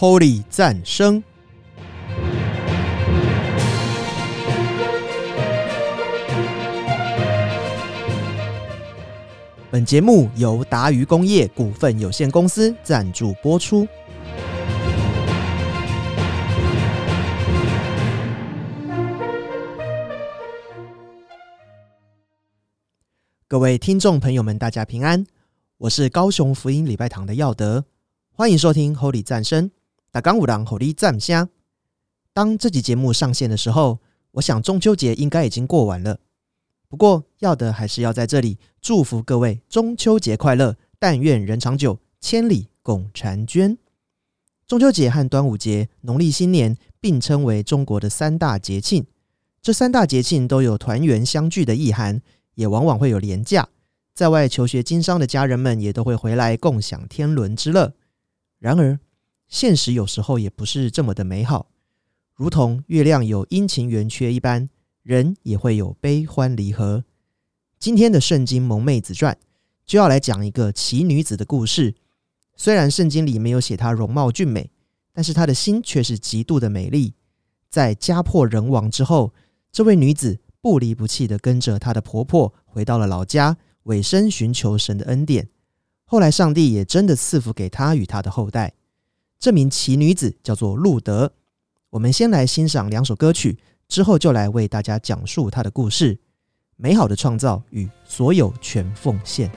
Holy 赞声。本节目由达渝工业股份有限公司赞助播出。各位听众朋友们，大家平安，我是高雄福音礼拜堂的耀德，欢迎收听 Holy 赞声。打刚五郎 Holy 赞香。当这集节目上线的时候，我想中秋节应该已经过完了。不过，要的还是要在这里祝福各位中秋节快乐，但愿人长久，千里共婵娟。中秋节和端午节、农历新年并称为中国的三大节庆，这三大节庆都有团圆相聚的意涵。也往往会有廉价，在外求学经商的家人们也都会回来共享天伦之乐。然而，现实有时候也不是这么的美好，如同月亮有阴晴圆缺一般，人也会有悲欢离合。今天的《圣经萌妹子传》就要来讲一个奇女子的故事。虽然圣经里没有写她容貌俊美，但是她的心却是极度的美丽。在家破人亡之后，这位女子。不离不弃的跟着她的婆婆回到了老家，委身寻求神的恩典。后来，上帝也真的赐福给她与她的后代。这名奇女子叫做路德。我们先来欣赏两首歌曲，之后就来为大家讲述她的故事：美好的创造与所有全奉献。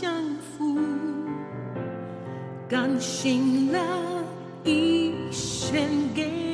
相扶，甘心了一生给。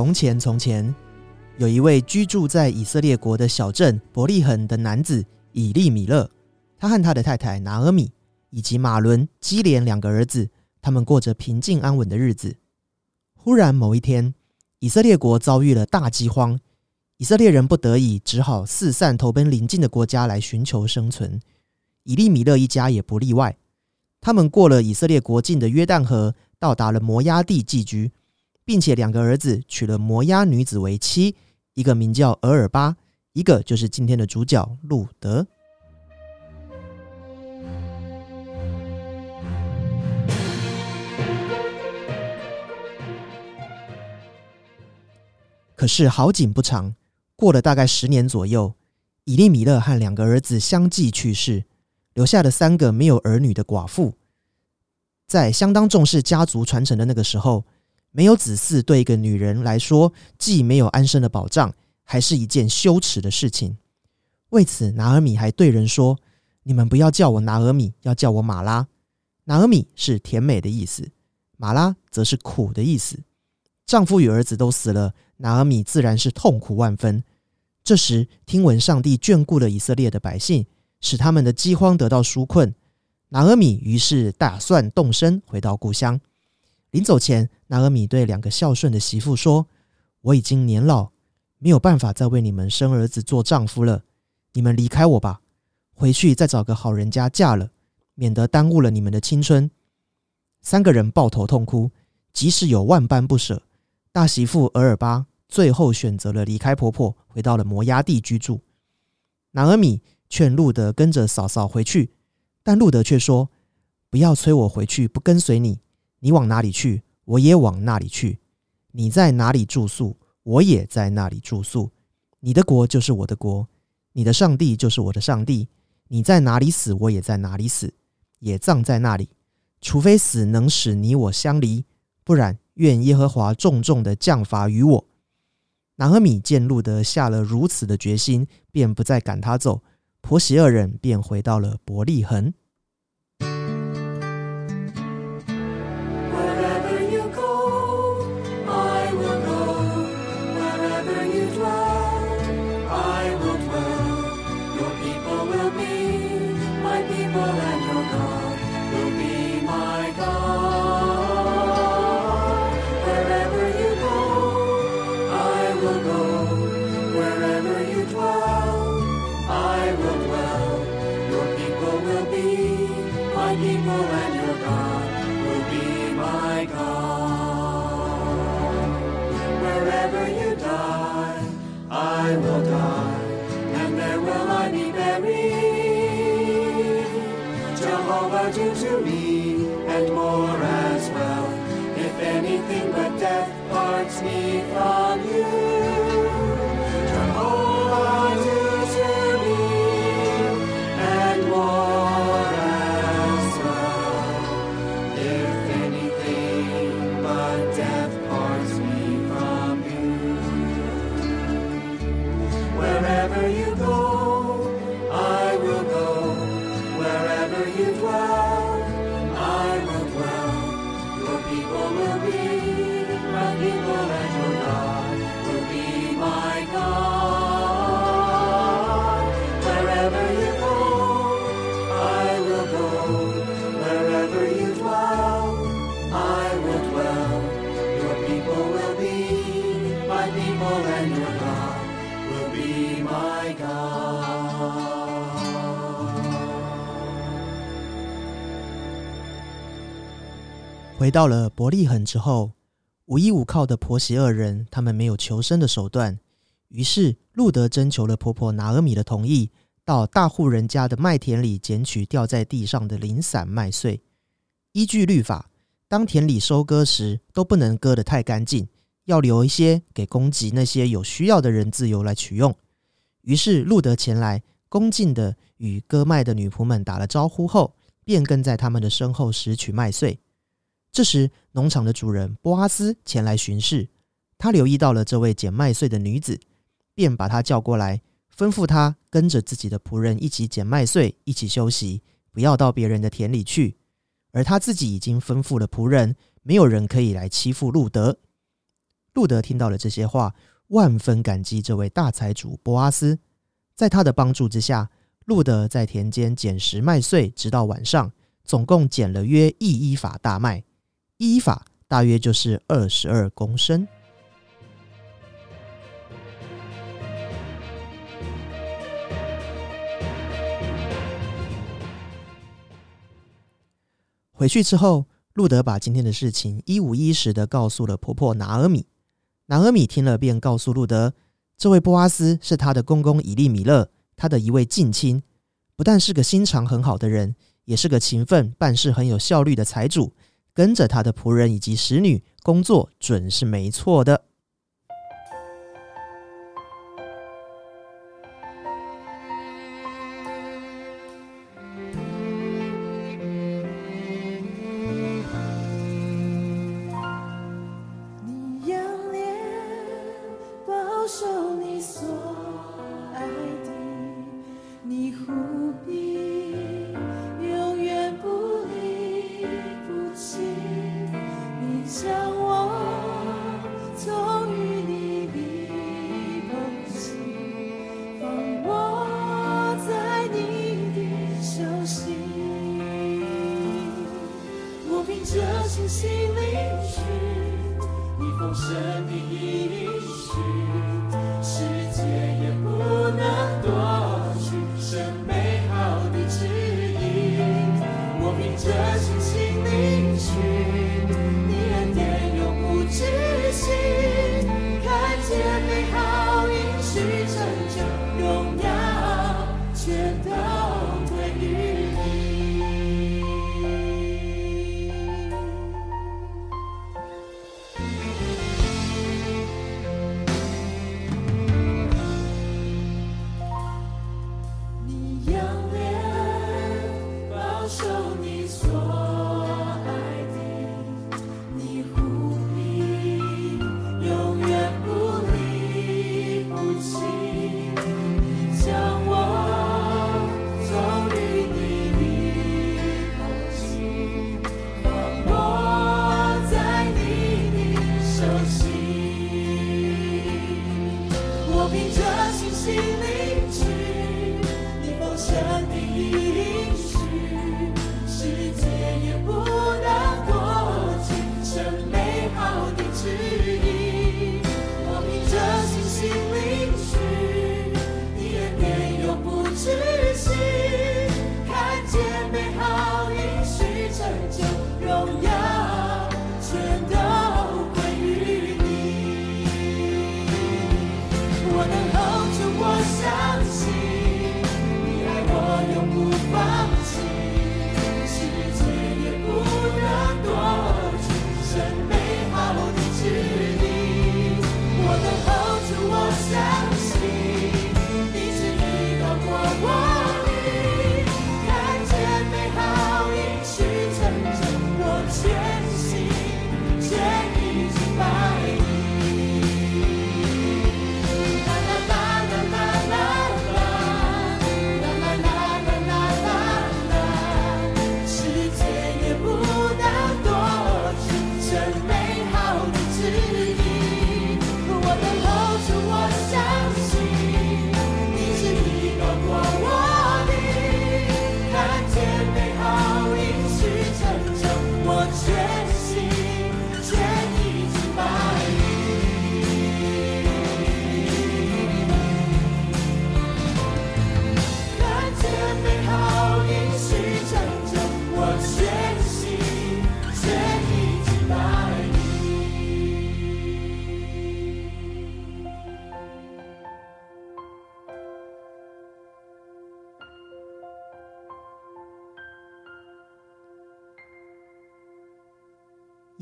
从前，从前有一位居住在以色列国的小镇伯利恒的男子以利米勒，他和他的太太拿俄米以及马伦、基连两个儿子，他们过着平静安稳的日子。忽然某一天，以色列国遭遇了大饥荒，以色列人不得已只好四散投奔邻近的国家来寻求生存。以利米勒一家也不例外，他们过了以色列国境的约旦河，到达了摩押地寄居。并且两个儿子娶了摩押女子为妻一个名叫额尔巴一个就是今天的主角路德。可是好景不长过了大概十年左右以利米勒和两个儿子相继去世留下了三个没有儿女的寡妇在相当重视家族传承的那个时候没有子嗣对一个女人来说，既没有安身的保障，还是一件羞耻的事情。为此，拿尔米还对人说：“你们不要叫我拿尔米，要叫我马拉。拿尔米是甜美的意思，马拉则是苦的意思。丈夫与儿子都死了，拿尔米自然是痛苦万分。这时，听闻上帝眷顾了以色列的百姓，使他们的饥荒得到纾困，拿尔米于是打算动身回到故乡。临走前，拿尔米对两个孝顺的媳妇说：“我已经年老，没有办法再为你们生儿子做丈夫了。你们离开我吧，回去再找个好人家嫁了，免得耽误了你们的青春。”三个人抱头痛哭，即使有万般不舍，大媳妇额尔巴最后选择了离开婆婆，回到了摩崖地居住。拿尔米劝路德跟着嫂嫂回去，但路德却说：“不要催我回去，不跟随你。你往哪里去，我也往那里去；你在哪里住宿，我也在那里住宿。你的国就是我的国，你的上帝就是我的上帝。你在哪里死，我也在哪里死，也葬在那里。除非死能使你我相离，不然愿耶和华重重的降罚于我。”拿尔米见路德下了如此的决心，便不再赶他走。婆媳二人便回到了伯利恒。see. 回到了伯利恒之后，无依无靠的婆媳二人，他们没有求生的手段，于是路德征求了婆婆拿尔米的同意，到大户人家的麦田里捡取掉在地上的零散麦穗。依据律法，当田里收割时，都不能割得太干净，要留一些给供给那些有需要的人自由来取用。于是路德前来，恭敬的与割麦的女仆们打了招呼后，便跟在他们的身后拾取麦穗。这时，农场的主人波阿斯前来巡视，他留意到了这位捡麦穗的女子，便把她叫过来，吩咐她跟着自己的仆人一起捡麦穗，一起休息，不要到别人的田里去。而他自己已经吩咐了仆人，没有人可以来欺负路德。路德听到了这些话，万分感激这位大财主波阿斯，在他的帮助之下，路德在田间捡拾麦穗，直到晚上，总共捡了约一依法大麦。一依法大约就是二十二公升。回去之后，路德把今天的事情一五一十的告诉了婆婆拿尔米。拿尔米听了，便告诉路德，这位波阿斯是他的公公以利米勒，他的一位近亲，不但是个心肠很好的人，也是个勤奋、办事很有效率的财主。跟着他的仆人以及使女工作，准是没错的。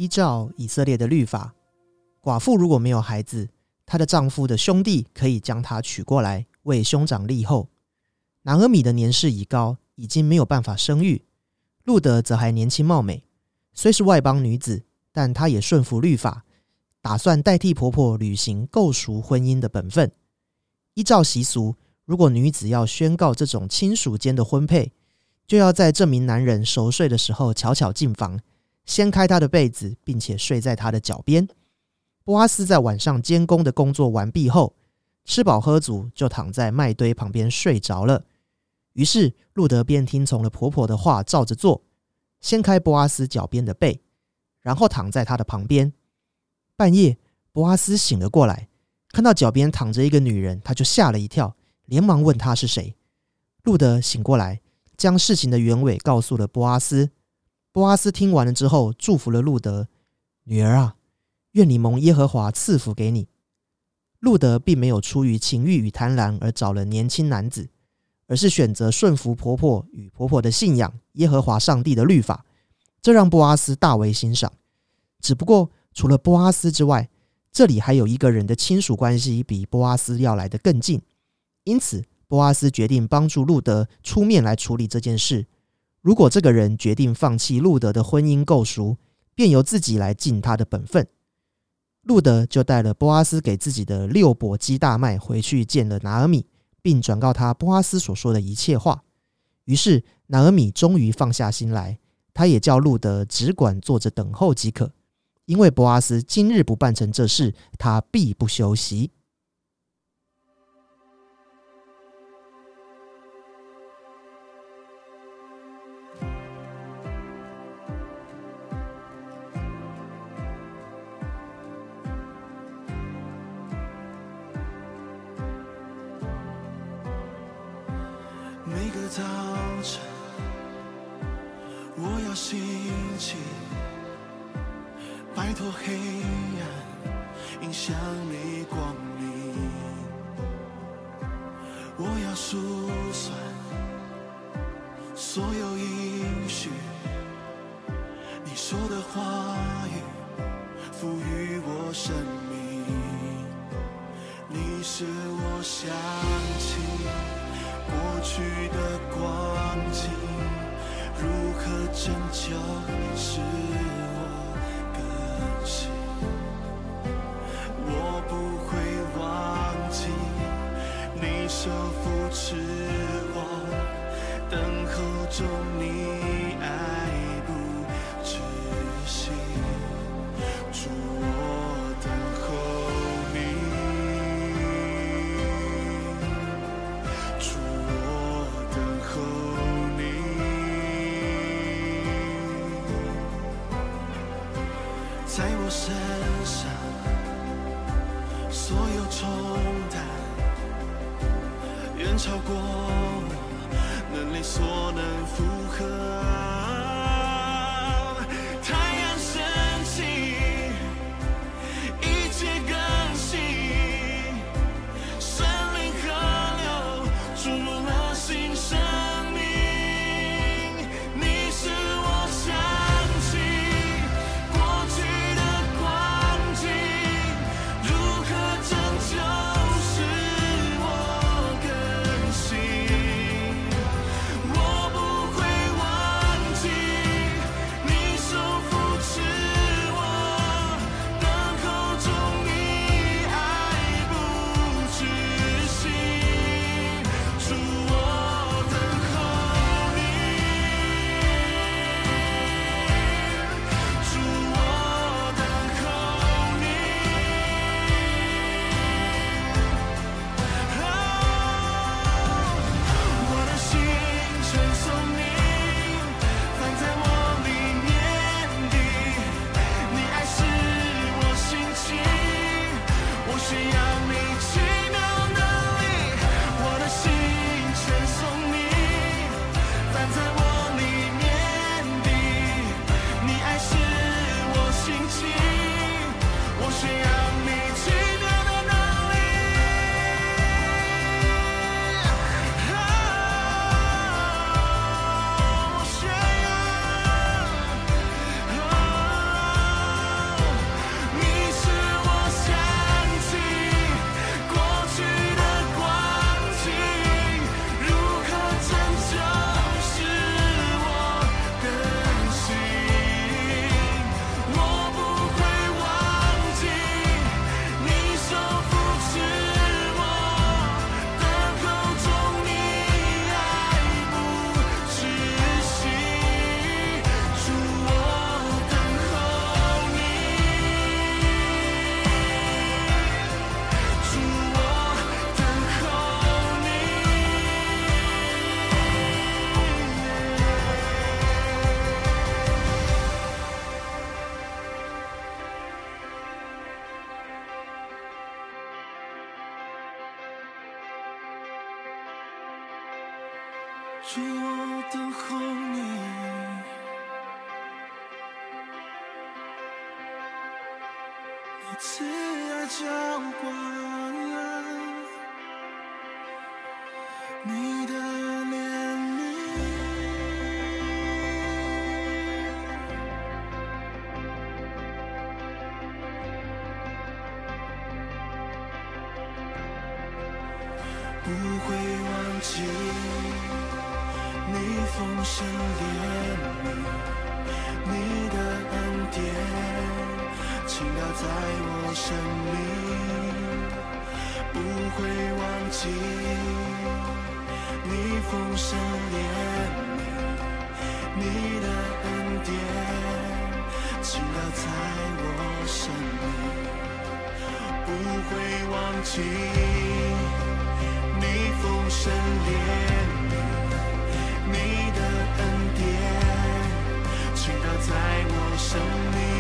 依照以色列的律法，寡妇如果没有孩子，她的丈夫的兄弟可以将她娶过来为兄长立后。拿俄米的年事已高，已经没有办法生育；路德则还年轻貌美，虽是外邦女子，但她也顺服律法，打算代替婆婆履行构赎婚姻的本分。依照习俗，如果女子要宣告这种亲属间的婚配，就要在这名男人熟睡的时候悄悄进房，掀开他的被子，并且睡在他的脚边。波阿斯在晚上监工的工作完毕后，吃饱喝足，就躺在麦堆旁边睡着了。于是路德便听从了婆婆的话，照着做，掀开波阿斯脚边的被，然后躺在他的旁边。半夜，波阿斯醒了过来，看到脚边躺着一个女人，他就吓了一跳，连忙问她是谁。路德醒过来，将事情的原委告诉了波阿斯。波阿斯听完了之后，祝福了路德：“女儿啊，愿你蒙耶和华赐福给你。”路德并没有出于情欲与贪婪而找了年轻男子，而是选择顺服婆婆与婆婆的信仰耶和华上帝的律法，这让波阿斯大为欣赏。只不过，除了波阿斯之外，这里还有一个人的亲属关系比波阿斯要来得更近，因此波阿斯决定帮助路德出面来处理这件事。如果这个人决定放弃路德的婚姻构赎，便由自己来尽他的本分。路德就带了波阿斯给自己的六簸箕大麦回去见了拿俄米，并转告他波阿斯所说的一切话。于是拿俄米终于放下心来，他也叫路德只管坐着等候即可，因为波阿斯今日不办成这事，他必不休息。起，摆脱黑暗，迎向你光明。我要数算所有音讯。你说的话语赋予我生命，你使我想起过去的光景，如何拯救？中你爱不止息，主我等候你，主我等候你，在我身上所有重担远超过。所能负荷。在我生命，不会忘记你风声怜悯，你的恩典倾倒在我生命，不会忘记你风声怜悯，你的恩典倾倒在我生命。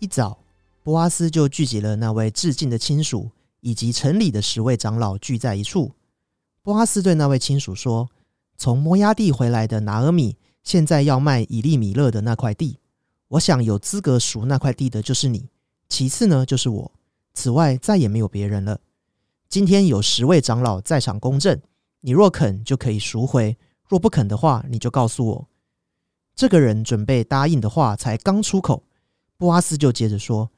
一早，波阿斯就聚集了那位致敬的亲属以及城里的十位长老聚在一处。波阿斯对那位亲属说：“从摩押地回来的拿俄米，现在要卖以利米勒的那块地。我想有资格赎那块地的就是你，其次呢就是我。此外再也没有别人了。今天有十位长老在场公证，你若肯就可以赎回，若不肯的话，你就告诉我。”这个人准备答应的话才刚出口，布阿斯就接着说：“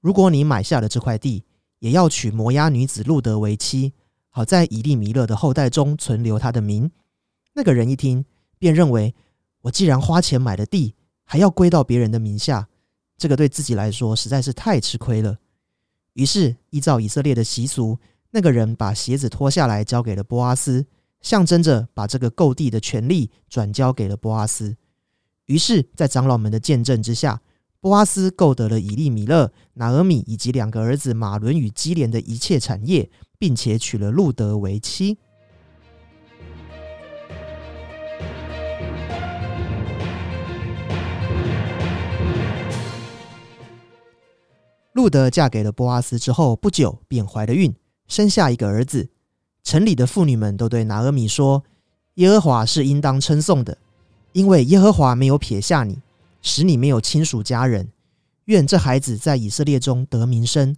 如果你买下了这块地，也要娶摩押女子路德为妻，好在以利米勒的后代中存留他的名。”那个人一听，便认为我既然花钱买了地，还要归到别人的名下，这个对自己来说实在是太吃亏了。于是，依照以色列的习俗，那个人把鞋子脱下来交给了波阿斯，象征着把这个购地的权利转交给了波阿斯。于是，在长老们的见证之下，波阿斯购得了以利米勒、拿俄米以及两个儿子马伦与基连的一切产业，并且娶了路德为妻。路德嫁给了波阿斯之后，不久便怀了孕，生下一个儿子。城里的妇女们都对拿俄米说：“耶和华是应当称颂的。”因为耶和华没有撇下你，使你没有亲属家人。愿这孩子在以色列中得名声。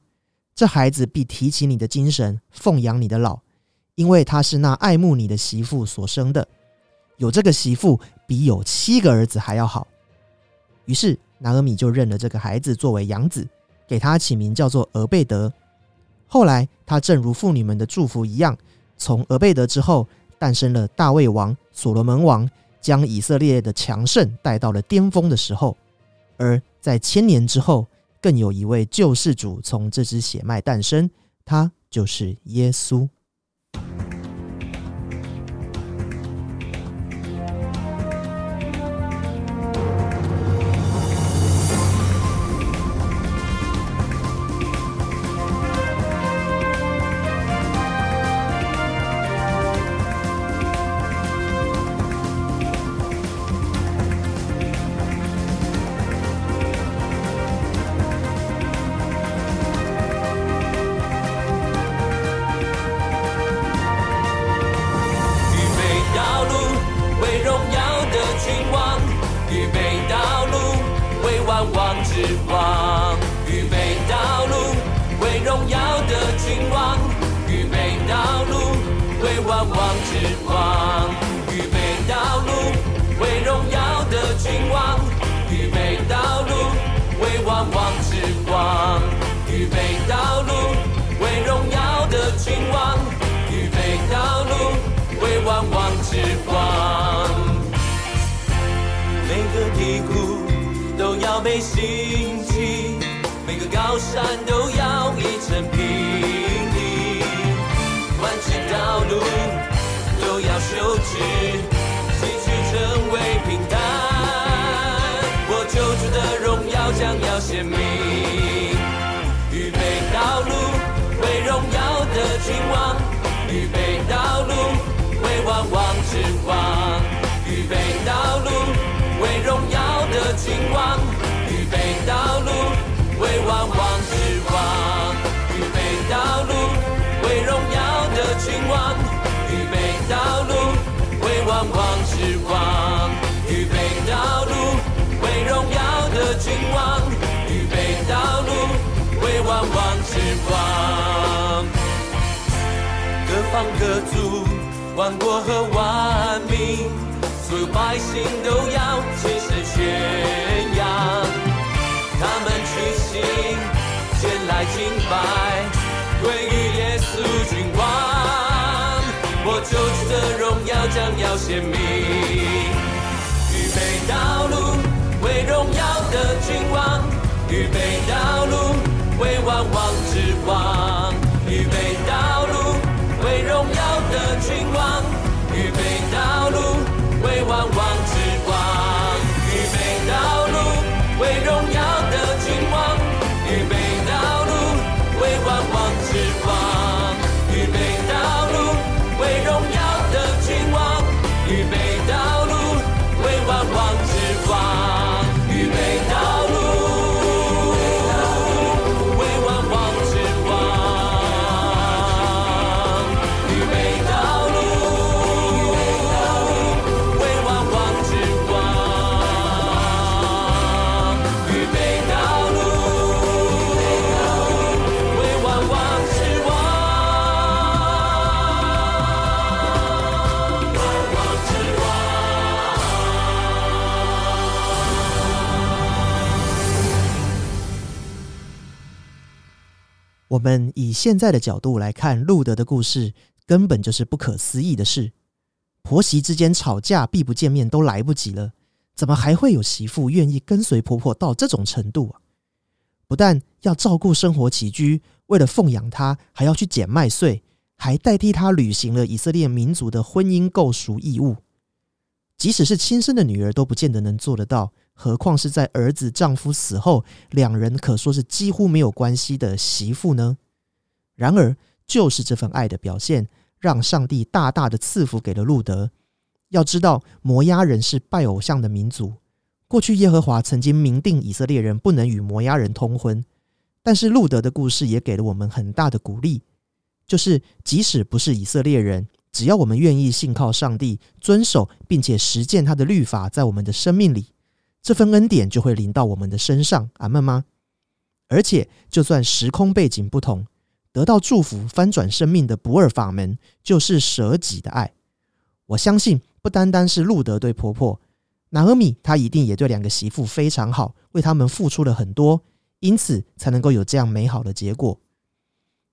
这孩子必提起你的精神，奉养你的老，因为他是那爱慕你的媳妇所生的。有这个媳妇，比有七个儿子还要好。于是拿俄米就认了这个孩子作为养子，给他起名叫做俄贝德。后来他正如妇女们的祝福一样，从俄贝德之后诞生了大卫王、所罗门王。将以色列的强盛带到了巅峰的时候，而在千年之后，更有一位救世主从这支血脉诞生，他就是耶稣。各方各族。万国和万民，所有百姓都要齐声宣扬。他们屈膝前来敬拜，归于耶稣君王。我救主的荣耀将要显明。预备道路，为荣耀的君王；预备道路，为万王之王；的们以现在的角度来看路德的故事，根本就是不可思议的事。婆媳之间吵架避不见面都来不及了，怎么还会有媳妇愿意跟随婆婆到这种程度啊？不但要照顾生活起居，为了奉养她，还要去捡麦穗，还代替她履行了以色列民族的婚姻构赎义务。即使是亲生的女儿都不见得能做得到，何况是在儿子丈夫死后，两人可说是几乎没有关系的媳妇呢？然而，就是这份爱的表现，让上帝大大的赐福给了路德。要知道，摩押人是拜偶像的民族。过去耶和华曾经明定以色列人不能与摩押人通婚，但是路德的故事也给了我们很大的鼓励，就是即使不是以色列人，只要我们愿意信靠上帝，遵守并且实践他的律法，在我们的生命里，这份恩典就会临到我们的身上。阿门吗？而且，就算时空背景不同，得到祝福、翻转生命的不二法门，就是舍己的爱。我相信，不单单是路德对婆婆。拿俄米，她一定也对两个媳妇非常好，为他们付出了很多，因此才能够有这样美好的结果。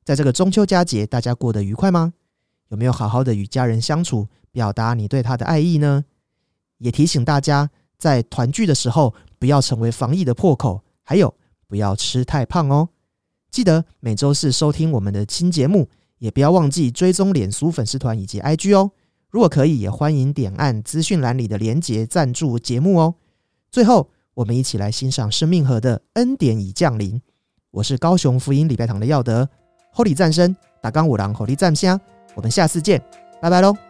在这个中秋佳节，大家过得愉快吗？有没有好好的与家人相处，表达你对他的爱意呢？也提醒大家，在团聚的时候，不要成为防疫的破口，还有不要吃太胖哦。记得每周四收听我们的新节目，也不要忘记追踪脸书粉丝团以及 IG 哦。如果可以，也欢迎点按资讯栏里的连结赞助节目哦。最后，我们一起来欣赏生命河的恩典已降临。我是高雄福音礼拜堂的耀德，Holy 战声打刚五郎 Holy 战香，我们下次见，拜拜喽。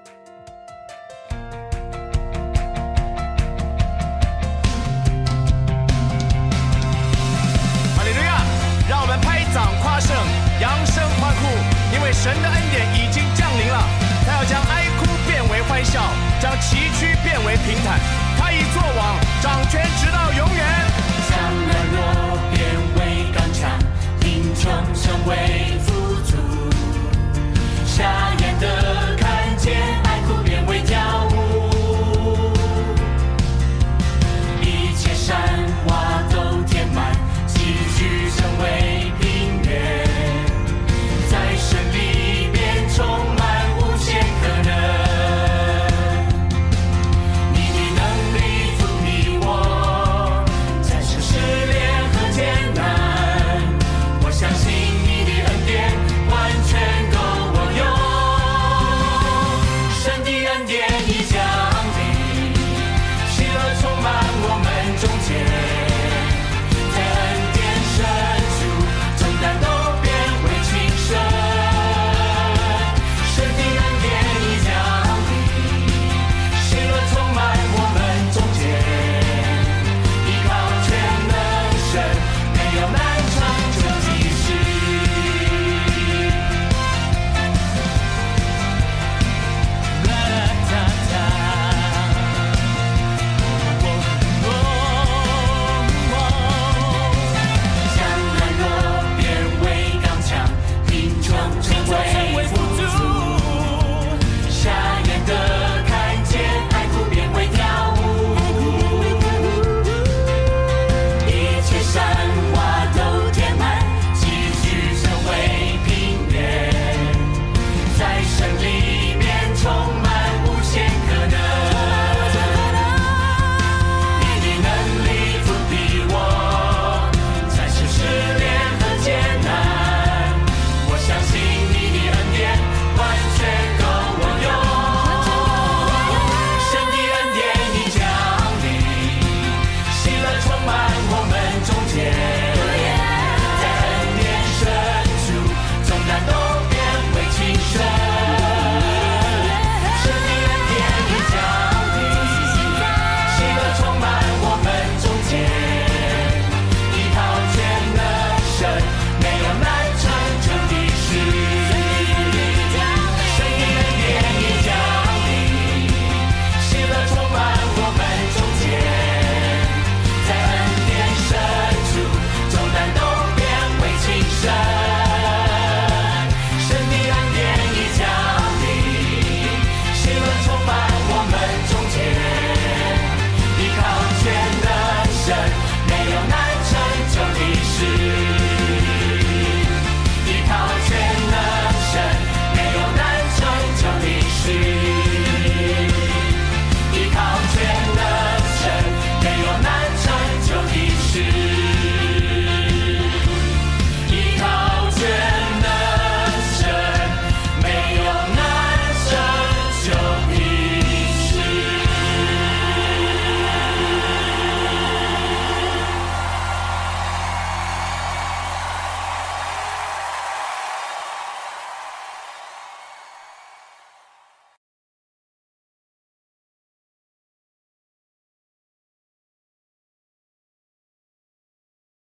神的恩典已经降临了，他要将哀哭变为欢笑，将崎岖变为平坦。他已作王，掌权直到永远。将软弱变为刚强，贫穷成为富足。